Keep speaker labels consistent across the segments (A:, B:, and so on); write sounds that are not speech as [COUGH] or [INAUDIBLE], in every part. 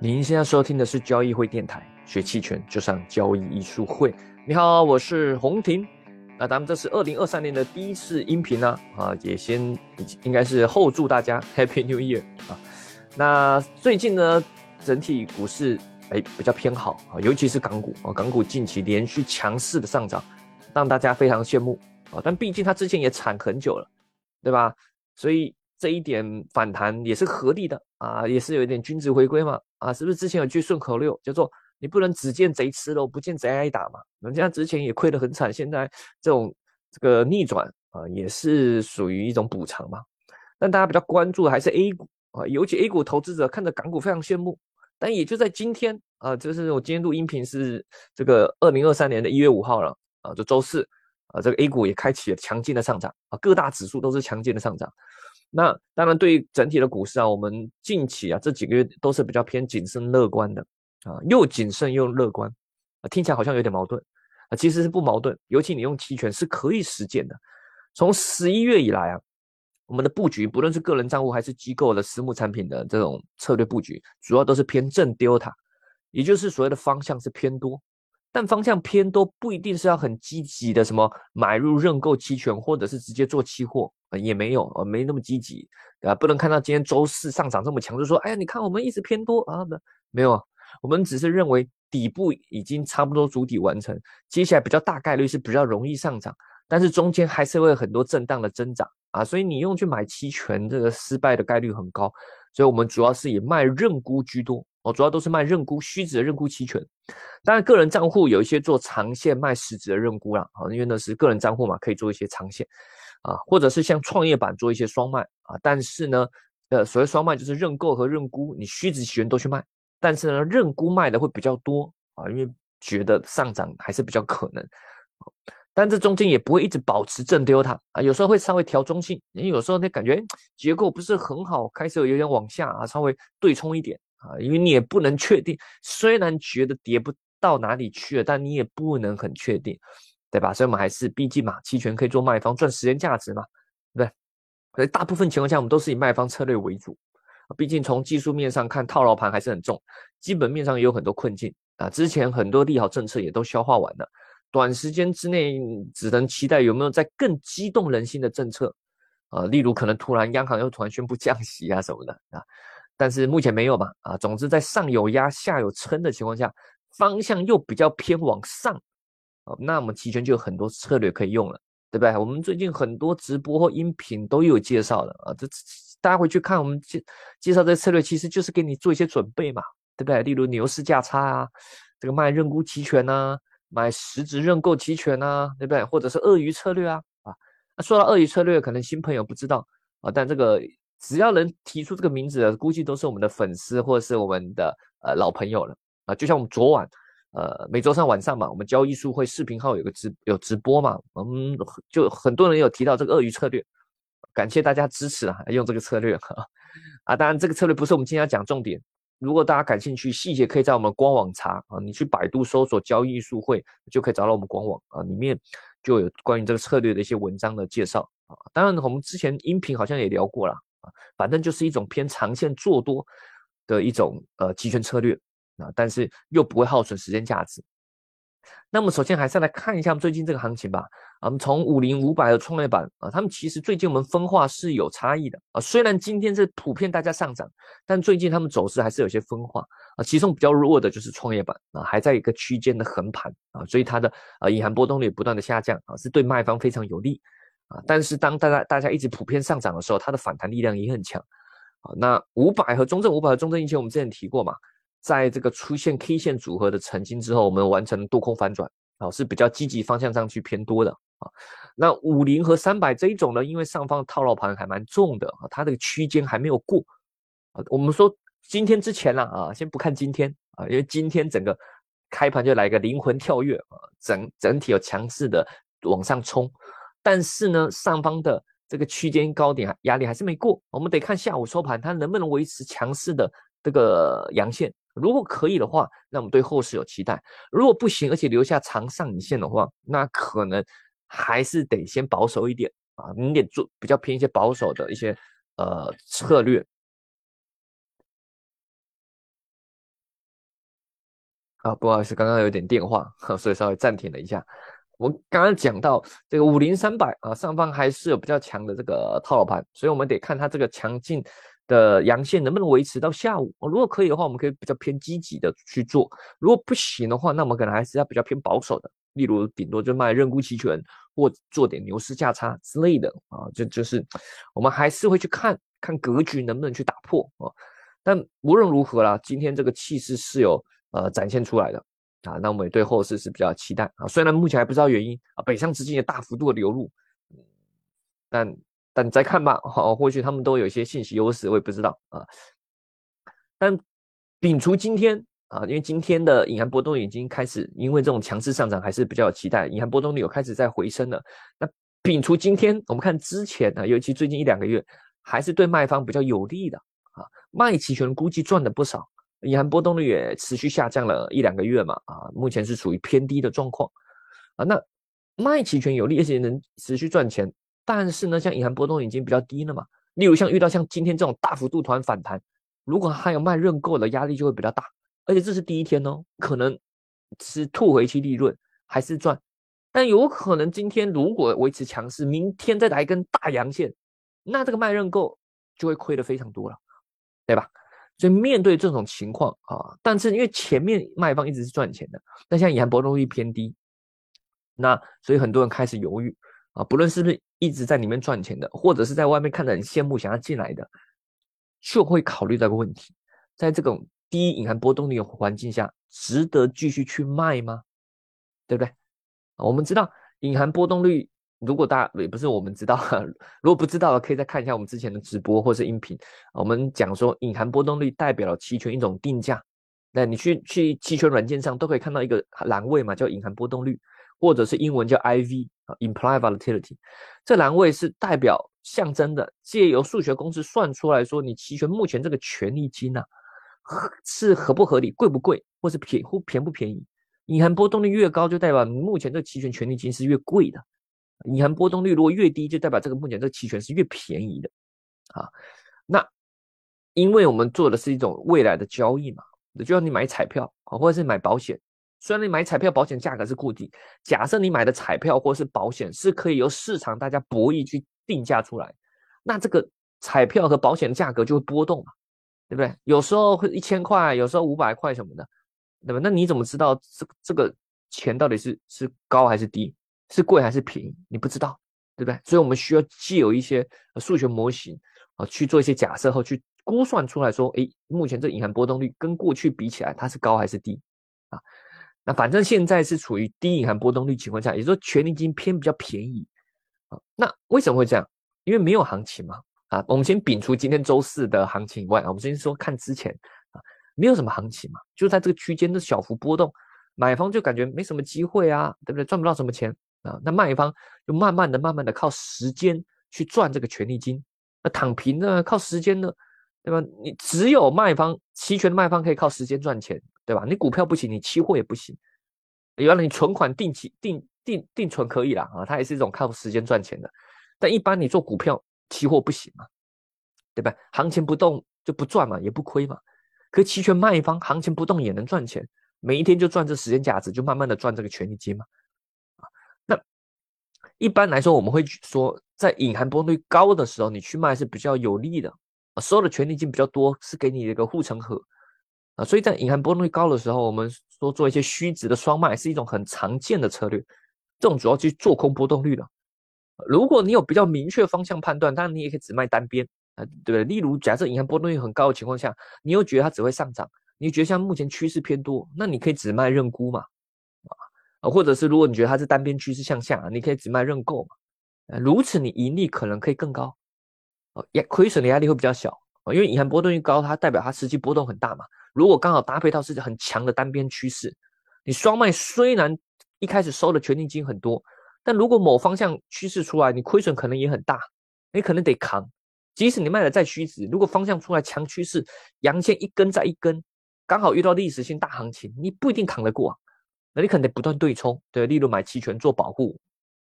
A: 您现在收听的是交易会电台，学期权就上交易艺术会。你好，我是洪婷。那咱们这是二零二三年的第一次音频呢，啊，也先应该是后祝大家 Happy New Year 啊。那最近呢，整体股市哎比较偏好啊，尤其是港股啊，港股近期连续强势的上涨，让大家非常羡慕啊。但毕竟它之前也惨很久了，对吧？所以。这一点反弹也是合理的啊，也是有一点君子回归嘛啊，是不是之前有句顺口溜叫做“你不能只见贼吃肉，不见贼挨打”嘛？人家之前也亏得很惨，现在这种这个逆转啊，也是属于一种补偿嘛。但大家比较关注的还是 A 股啊，尤其 A 股投资者看着港股非常羡慕。但也就在今天啊，就是我今天录音频是这个二零二三年的一月五号了啊，就周四啊，这个 A 股也开启了强劲的上涨啊，各大指数都是强劲的上涨。那当然，对于整体的股市啊，我们近期啊这几个月都是比较偏谨慎乐观的啊，又谨慎又乐观，听起来好像有点矛盾啊，其实是不矛盾。尤其你用期权是可以实践的。从十一月以来啊，我们的布局不论是个人账户还是机构的私募产品的这种策略布局，主要都是偏正 delta，也就是所谓的方向是偏多。但方向偏多不一定是要很积极的，什么买入认购期权，或者是直接做期货啊，也没有，呃，没那么积极，对吧？不能看到今天周四上涨这么强，就说，哎呀，你看我们一直偏多啊，没没有啊，我们只是认为底部已经差不多主体完成，接下来比较大概率是比较容易上涨，但是中间还是会有很多震荡的增长啊，所以你用去买期权，这个失败的概率很高，所以我们主要是以卖认沽居多。我主要都是卖认沽虚值的认沽期权，当然个人账户有一些做长线卖实值的认沽啦，啊，因为那是个人账户嘛，可以做一些长线，啊，或者是像创业板做一些双卖啊，但是呢，呃，所谓双卖就是认购和认沽，你虚值期权都去卖，但是呢，认沽卖的会比较多啊，因为觉得上涨还是比较可能，但这中间也不会一直保持正丢它啊，有时候会稍微调中性，因为有时候你感觉结构不是很好，开始有点往下啊，稍微对冲一点。啊，因为你也不能确定，虽然觉得跌不到哪里去了，但你也不能很确定，对吧？所以我们还是，毕竟嘛，期权可以做卖方赚时间价值嘛，对不对？所以大部分情况下，我们都是以卖方策略为主。毕竟从技术面上看，套牢盘还是很重，基本面上也有很多困境啊。之前很多利好政策也都消化完了，短时间之内只能期待有没有在更激动人心的政策啊，例如可能突然央行又突然宣布降息啊什么的啊。但是目前没有嘛？啊，总之在上有压下有撑的情况下，方向又比较偏往上，啊，那我们期权就有很多策略可以用了，对不对？我们最近很多直播或音频都有介绍的啊，这大家回去看我们介介绍这策略，其实就是给你做一些准备嘛，对不对？例如牛市价差啊，这个卖认沽期权呐，买实质认购期权呐，对不对？或者是鳄鱼策略啊，啊，那说到鳄鱼策略，可能新朋友不知道啊，但这个。只要能提出这个名字的，估计都是我们的粉丝或者是我们的呃老朋友了啊。就像我们昨晚，呃，每周三晚上嘛，我们交易术会视频号有个直有直播嘛，我们就很多人有提到这个鳄鱼策略，感谢大家支持啊，用这个策略哈 [LAUGHS] 啊。当然，这个策略不是我们今天要讲重点，如果大家感兴趣，细节可以在我们官网查啊，你去百度搜索交易术会就可以找到我们官网啊，里面就有关于这个策略的一些文章的介绍啊。当然，我们之前音频好像也聊过了。啊反正就是一种偏长线做多的一种呃期权策略啊，但是又不会耗损时间价值。那么首先还是来看一下最近这个行情吧。我们从五零五百的创业板啊，他们其实最近我们分化是有差异的啊。虽然今天是普遍大家上涨，但最近他们走势还是有些分化啊。其中比较弱的就是创业板啊，还在一个区间的横盘啊，所以它的啊隐含波动率不断的下降啊，是对卖方非常有利。啊，但是当大家大家一直普遍上涨的时候，它的反弹力量也很强。啊，那五百和中证五百和中证一千，我们之前提过嘛，在这个出现 K 线组合的成金之后，我们完成多空反转，啊，是比较积极方向上去偏多的。啊，那五零和三百这一种呢，因为上方套牢盘还蛮重的，啊，它这个区间还没有过。啊，我们说今天之前呢，啊，先不看今天，啊，因为今天整个开盘就来个灵魂跳跃，啊，整整体有强势的往上冲。但是呢，上方的这个区间高点压力还是没过，我们得看下午收盘它能不能维持强势的这个阳线。如果可以的话，那我们对后市有期待；如果不行，而且留下长上影线的话，那可能还是得先保守一点啊，你得做比较偏一些保守的一些呃策略。啊，不好意思，刚刚有点电话，所以稍微暂停了一下。我刚刚讲到这个五零三百啊，上方还是有比较强的这个套牢盘，所以我们得看它这个强劲的阳线能不能维持到下午。如果可以的话，我们可以比较偏积极的去做；如果不行的话，那我们可能还是要比较偏保守的，例如顶多就卖认沽期权或做点牛市价差之类的啊。就就是我们还是会去看看格局能不能去打破啊。但无论如何啦，今天这个气势是有呃展现出来的。啊，那我们也对后市是比较期待啊。虽然目前还不知道原因啊，北上资金也大幅度的流入，但但再看吧。好，或许他们都有一些信息优势，我也不知道啊。但摒除今天啊，因为今天的隐含波动已经开始，因为这种强势上涨还是比较有期待，隐含波动率有开始在回升了。那摒除今天，我们看之前啊，尤其最近一两个月，还是对卖方比较有利的啊。卖期权估计赚了不少。隐含波动率也持续下降了一两个月嘛，啊，目前是处于偏低的状况，啊，那卖期权有利，而且能持续赚钱，但是呢，像隐含波动已经比较低了嘛，例如像遇到像今天这种大幅度突然反弹，如果还有卖认购的压力就会比较大，而且这是第一天哦，可能是吐回去利润还是赚，但有可能今天如果维持强势，明天再来一根大阳线，那这个卖认购就会亏的非常多了，对吧？所以面对这种情况啊，但是因为前面卖方一直是赚钱的，那现在隐含波动率偏低，那所以很多人开始犹豫啊，不论是不是一直在里面赚钱的，或者是在外面看着很羡慕想要进来的，就会考虑这个问题，在这种低隐含波动率的环境下，值得继续去卖吗？对不对？我们知道隐含波动率。如果大家也不是我们知道，如果不知道的，可以再看一下我们之前的直播或是音频。我们讲说，隐含波动率代表了期权一种定价。那你去去期权软件上都可以看到一个栏位嘛，叫隐含波动率，或者是英文叫 IV 啊，Implied Volatility。这栏位是代表象征的，借由数学公式算出来说，你期权目前这个权利金呐，是合不合理、贵不贵，或是便或便不便宜。隐含波动率越高，就代表你目前这期权权利金是越贵的。隐含波动率如果越低，就代表这个目前这个期权是越便宜的，啊，那因为我们做的是一种未来的交易嘛，就像你买彩票啊，或者是买保险，虽然你买彩票保险价格是固定，假设你买的彩票或是保险是可以由市场大家博弈去定价出来，那这个彩票和保险的价格就会波动嘛，对不对？有时候会一千块，有时候五百块什么的，对吧？那你怎么知道这这个钱到底是是高还是低？是贵还是便宜？你不知道，对不对？所以我们需要既有一些数学模型啊，去做一些假设后去估算出来说，哎，目前这隐含波动率跟过去比起来，它是高还是低啊？那反正现在是处于低隐含波动率情况下，也就是说权利金偏比较便宜啊。那为什么会这样？因为没有行情嘛啊。我们先摒除今天周四的行情以外啊，我们先说看之前啊，没有什么行情嘛，就在这个区间的小幅波动，买方就感觉没什么机会啊，对不对？赚不到什么钱。啊，那卖方就慢慢的、慢慢的靠时间去赚这个权利金，那躺平呢？靠时间呢，对吧？你只有卖方期权卖方可以靠时间赚钱，对吧？你股票不行，你期货也不行。原来你存款定期定定定存可以啦，啊，它也是一种靠时间赚钱的。但一般你做股票期货不行嘛，对吧？行情不动就不赚嘛，也不亏嘛。可期权卖方行情不动也能赚钱，每一天就赚这时间价值，就慢慢的赚这个权利金嘛。一般来说，我们会说，在隐含波动率高的时候，你去卖是比较有利的啊，收的权利金比较多，是给你一个护城河啊。所以在隐含波动率高的时候，我们说做一些虚值的双卖是一种很常见的策略。这种主要去做空波动率的。如果你有比较明确方向判断，当然你也可以只卖单边啊，对不对？例如，假设隐含波动率很高的情况下，你又觉得它只会上涨，你觉得像目前趋势偏多，那你可以只卖认沽嘛。啊，或者是如果你觉得它是单边趋势向下，你可以只卖认购嘛，如此你盈利可能可以更高，哦，也亏损的压力会比较小啊，因为隐含波动率高，它代表它实际波动很大嘛。如果刚好搭配到是很强的单边趋势，你双卖虽然一开始收的权利金很多，但如果某方向趋势出来，你亏损可能也很大，你可能得扛。即使你卖的再虚值，如果方向出来强趋势，阳线一根再一根，刚好遇到历史性大行情，你不一定扛得过。那你可能得不断对冲，对，例如买期权做保护、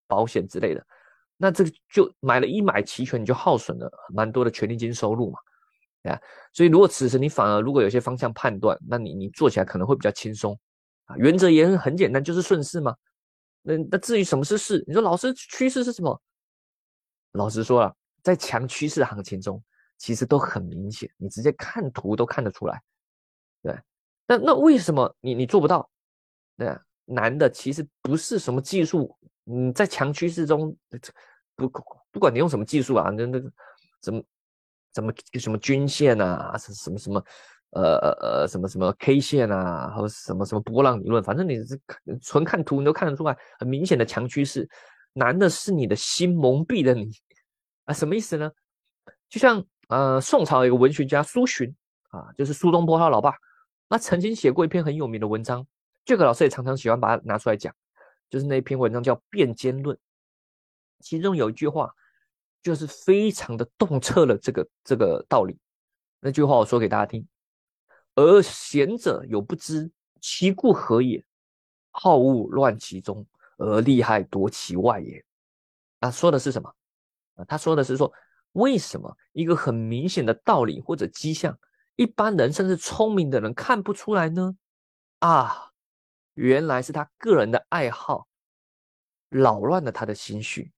A: 保险之类的，那这个就买了一买期权，你就耗损了蛮多的权利金收入嘛，对啊。所以如果此时你反而如果有些方向判断，那你你做起来可能会比较轻松啊，原则也很简单，就是顺势嘛。那那至于什么是势，你说老师趋势是什么？老实说了，在强趋势行情中，其实都很明显，你直接看图都看得出来。对，那那为什么你你做不到？对，难的其实不是什么技术，嗯，在强趋势中，不不管你用什么技术啊，那那个怎么怎么什么均线啊，什么什么。呃呃呃，什么什么 K 线啊，或者什么什么波浪理论，反正你是纯看图，你都看得出来很明显的强趋势。难的是你的心蒙蔽了你啊，什么意思呢？就像呃，宋朝一个文学家苏洵啊，就是苏东坡他老爸，那曾经写过一篇很有名的文章，这个老师也常常喜欢把它拿出来讲，就是那篇文章叫《辩奸论》，其中有一句话，就是非常的洞彻了这个这个道理。那句话我说给大家听。而贤者有不知其故何也，好恶乱其中，而利害夺其外也。啊，说的是什么？啊，他说的是说，为什么一个很明显的道理或者迹象，一般人甚至聪明的人看不出来呢？啊，原来是他个人的爱好扰乱了他的心绪，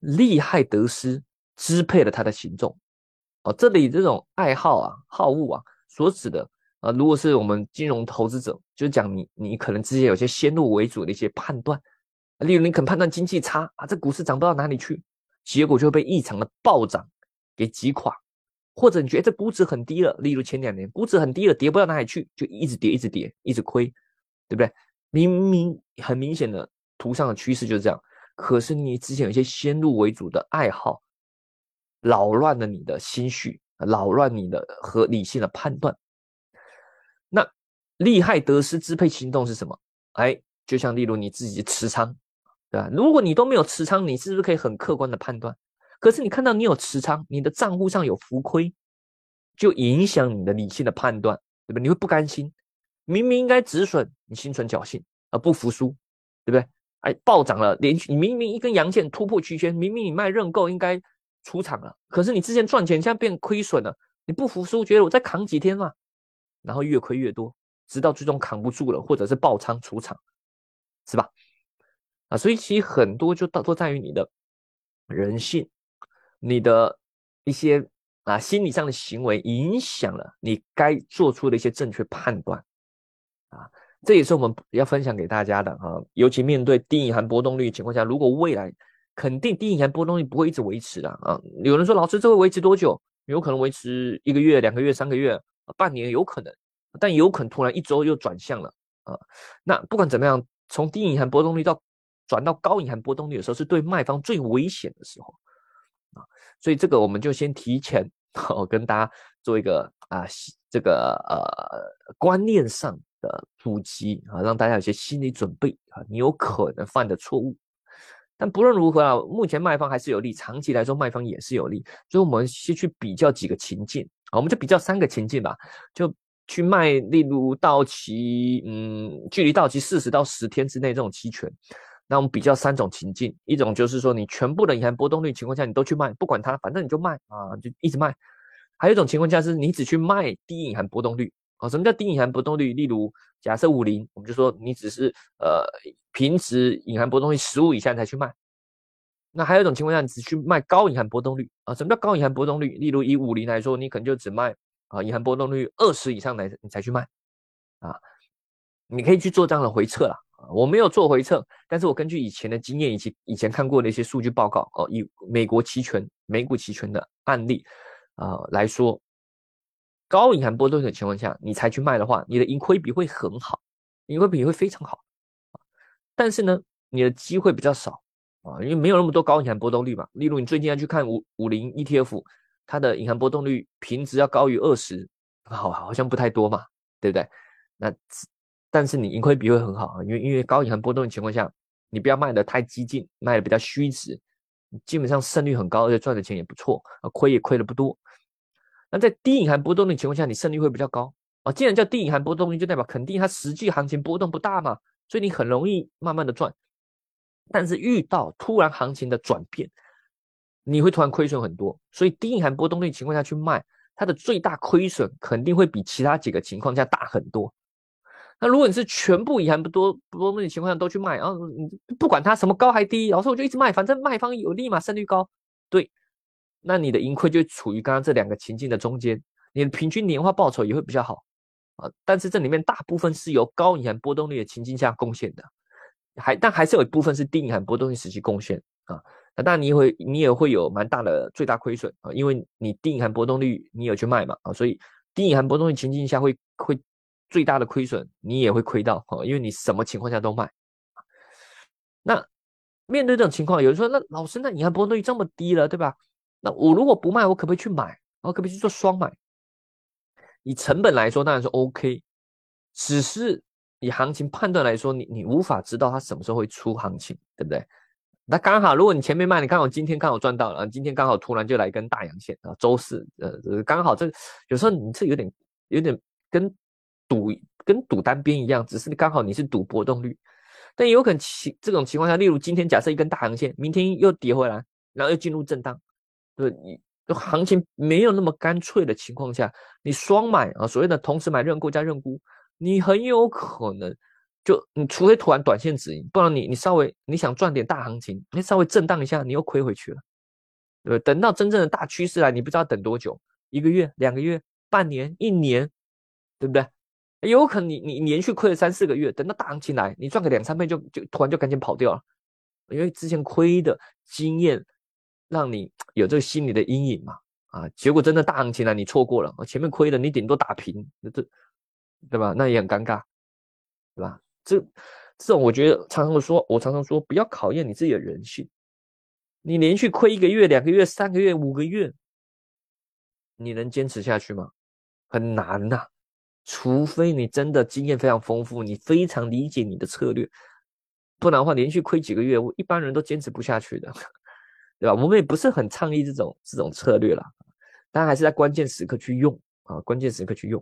A: 利害得失支配了他的行动。哦，这里这种爱好啊，好恶啊。所指的啊，如果是我们金融投资者，就讲你你可能之前有些先入为主的一些判断，例如你肯判断经济差啊，这股市涨不到哪里去，结果就会被异常的暴涨给击垮，或者你觉得这估值很低了，例如前两年估值很低了，跌不到哪里去，就一直跌一直跌一直亏，对不对？明明很明显的图上的趋势就是这样，可是你之前有一些先入为主的爱好，扰乱了你的心绪。扰乱你的和理性的判断，那利害得失支配行动是什么？哎，就像例如你自己持仓，对吧？如果你都没有持仓，你是不是可以很客观的判断？可是你看到你有持仓，你的账户上有浮亏，就影响你的理性的判断，对不对？你会不甘心，明明应该止损，你心存侥幸而不服输，对不对？哎，暴涨了，连续你明明一根阳线突破区间，明明你卖认购应该。出场了，可是你之前赚钱，现在变亏损了，你不服输，觉得我再扛几天嘛，然后越亏越多，直到最终扛不住了，或者是爆仓出场，是吧？啊，所以其实很多就都都在于你的人性，你的一些啊心理上的行为影响了你该做出的一些正确判断，啊，这也是我们要分享给大家的啊，尤其面对低隐含波动率情况下，如果未来。肯定低隐含波动率不会一直维持的啊！有人说老师这会维持多久？有可能维持一个月、两个月、三个月、半年，有可能，但有可能突然一周又转向了啊！那不管怎么样，从低隐含波动率到转到高隐含波动率的时候，是对卖方最危险的时候啊！所以这个我们就先提前哦 [LAUGHS] 跟大家做一个啊这个呃观念上的普及啊，让大家有些心理准备啊，你有可能犯的错误。但不论如何啊，目前卖方还是有利，长期来说卖方也是有利。所以我们先去比较几个情境啊，我们就比较三个情境吧，就去卖，例如到期，嗯，距离到期四十到十天之内这种期权。那我们比较三种情境，一种就是说你全部的隐含波动率情况下你都去卖，不管它，反正你就卖啊，就一直卖。还有一种情况下是你只去卖低隐含波动率啊，什么叫低隐含波动率？例如假设五零，我们就说你只是呃。平时隐含波动率十五以下才去卖，那还有一种情况下，你只去卖高隐含波动率啊？什么叫高隐含波动率？例如以五零来说，你可能就只卖啊隐含波动率二十以上来你才去卖啊。你可以去做这样的回测啦。我没有做回测，但是我根据以前的经验以及以前看过的一些数据报告哦，以美国期权、美股期权的案例啊来说，高隐含波动的情况下，你才去卖的话，你的盈亏比会很好，盈亏比会非常好。但是呢，你的机会比较少啊，因为没有那么多高隐含波动率嘛。例如，你最近要去看五五零 ETF，它的隐含波动率平值要高于二十，好好像不太多嘛，对不对？那但是你盈亏比会很好啊，因为因为高隐含波动的情况下，你不要卖的太激进，卖的比较虚值，基本上胜率很高，而且赚的钱也不错，亏也亏的不多。那在低隐含波动的情况下，你胜率会比较高啊。既然叫低隐含波动率，就代表肯定它实际行情波动不大嘛。所以你很容易慢慢的赚，但是遇到突然行情的转变，你会突然亏损很多。所以低隐含波动率情况下去卖，它的最大亏损肯定会比其他几个情况下大很多。那如果你是全部隐含不多不多的情况下都去卖，然后你不管它什么高还低，老师我就一直卖，反正卖方有利嘛，胜率高。对，那你的盈亏就处于刚刚这两个情境的中间，你的平均年化报酬也会比较好啊。但是这里面大部分是由高隐含波动率的情境下贡献的，还但还是有一部分是低隐含波动率时期贡献啊。那当然你会你也会有蛮大的最大亏损啊，因为你低隐含波动率你有去卖嘛啊，所以低隐含波动率情境下会会。最大的亏损，你也会亏到哈，因为你什么情况下都卖。那面对这种情况，有人说：“那老师，那隐含波动率这么低了，对吧？那我如果不卖，我可不可以去买？我可不可以去做双买？以成本来说，当然是 OK。只是以行情判断来说，你你无法知道它什么时候会出行情，对不对？那刚好，如果你前面卖，你刚好今天刚好赚到了，今天刚好突然就来一根大阳线啊，周四呃，刚好这有时候你这有点有点跟。赌跟赌单边一样，只是刚好你是赌波动率，但有可能情这种情况下，例如今天假设一根大阳线，明天又跌回来，然后又进入震荡，对，你行情没有那么干脆的情况下，你双买啊，所谓的同时买认购加认沽，你很有可能就你除非突然短线止盈，不然你你稍微你想赚点大行情，你稍微震荡一下，你又亏回去了，对等到真正的大趋势来，你不知道等多久，一个月、两个月、半年、一年，对不对？有可能你你连续亏了三四个月，等到大行情来，你赚个两三倍就就突然就赶紧跑掉了，因为之前亏的经验让你有这个心理的阴影嘛啊，结果真的大行情来你错过了，前面亏的你顶多打平，那这对吧？那也很尴尬，对吧？这这种我觉得常常说，我常常说不要考验你自己的人性，你连续亏一个月、两个月、三个月、五个月，你能坚持下去吗？很难呐。除非你真的经验非常丰富，你非常理解你的策略，不然的话，连续亏几个月，我一般人都坚持不下去的，对吧？我们也不是很倡议这种这种策略啦，但还是在关键时刻去用啊，关键时刻去用。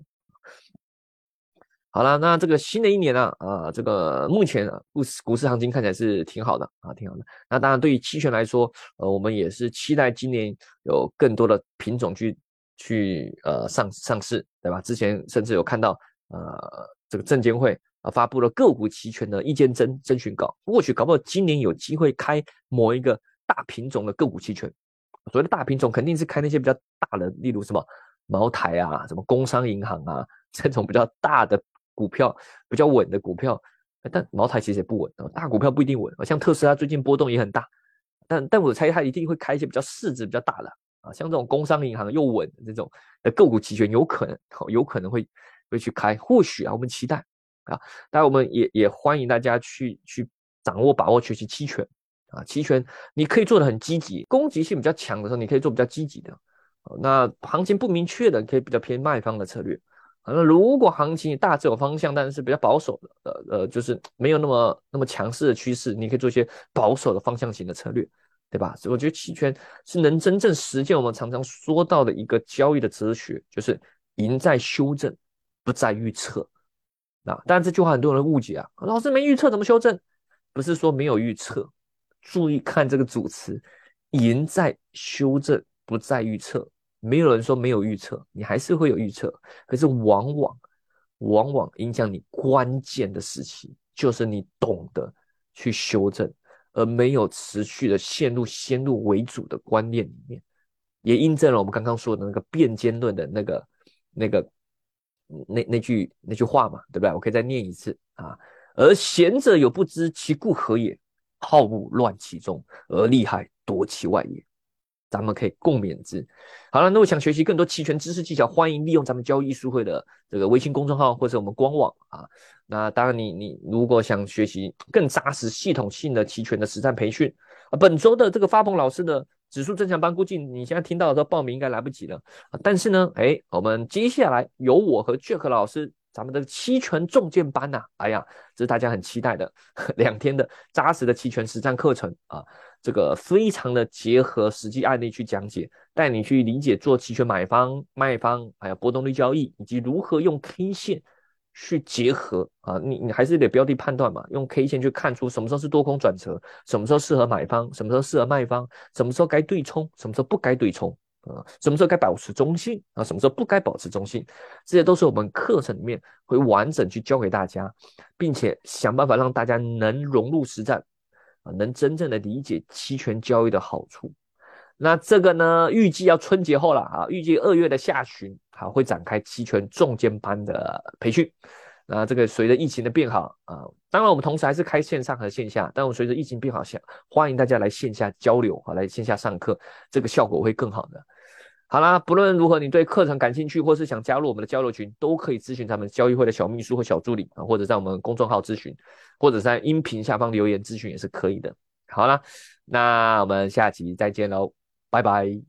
A: 好了，那这个新的一年呢，啊，这个目前股市股市行情看起来是挺好的啊，挺好的。那当然，对于期权来说，呃，我们也是期待今年有更多的品种去。去呃上上市对吧？之前甚至有看到呃这个证监会啊发布了个股期权的意见征征询稿，或许搞不好今年有机会开某一个大品种的个股期权。所谓的大品种肯定是开那些比较大的，例如什么茅台啊、什么工商银行啊这种比较大的股票，比较稳的股票。但茅台其实也不稳啊，大股票不一定稳啊。像特斯拉最近波动也很大，但但我猜它一定会开一些比较市值比较大的。啊，像这种工商银行又稳的这种的个股期权，有可能，有可能会会去开，或许啊，我们期待啊，当然我们也也欢迎大家去去掌握把握学习期权啊，期权你可以做的很积极，攻击性比较强的时候，你可以做比较积极的，那行情不明确的，可以比较偏卖方的策略，那如果行情大致有方向，但是比较保守的，呃呃，就是没有那么那么强势的趋势，你可以做一些保守的方向型的策略。对吧？所以我觉得期权是能真正实践我们常常说到的一个交易的哲学，就是赢在修正，不在预测。那当然这句话很多人误解啊，老师没预测怎么修正？不是说没有预测，注意看这个主词，赢在修正，不在预测。没有人说没有预测，你还是会有预测，可是往往往往影响你关键的时期，就是你懂得去修正。而没有持续的陷入先入为主的观念里面，也印证了我们刚刚说的那个辩奸论的那个、那个、那那句那句话嘛，对不对？我可以再念一次啊。而贤者有不知其故何也，好恶乱其中，而利害夺其外也。咱们可以共勉之。好了，那我想学习更多期权知识技巧，欢迎利用咱们交易术会的这个微信公众号或者我们官网啊。那当然，你你如果想学习更扎实、系统性的期权的实战培训啊，本周的这个发鹏老师的指数增强班，估计你现在听到的时候报名应该来不及了。但是呢，哎，我们接下来由我和 Jack 老师。咱们的期权重剑班呐，哎呀，这是大家很期待的 [LAUGHS] 两天的扎实的期权实战课程啊，这个非常的结合实际案例去讲解，带你去理解做期权买方、卖方，还有波动率交易，以及如何用 K 线去结合啊，你你还是得标的判断嘛，用 K 线去看出什么时候是多空转折，什么时候适合买方，什么时候适合卖方，什么时候该对冲，什么时候不该对冲。啊，什么时候该保持中性啊，什么时候不该保持中性，这些都是我们课程里面会完整去教给大家，并且想办法让大家能融入实战啊，能真正的理解期权交易的好处。那这个呢，预计要春节后了啊，预计二月的下旬好会展开期权重建班的培训。那这个随着疫情的变好啊，当然我们同时还是开线上和线下，但我随着疫情变好，下欢迎大家来线下交流啊，来线下上课，这个效果会更好的。好啦，不论如何，你对课程感兴趣，或是想加入我们的交流群，都可以咨询他们交易会的小秘书或小助理啊，或者在我们公众号咨询，或者在音频下方留言咨询也是可以的。好啦，那我们下期再见喽，拜拜。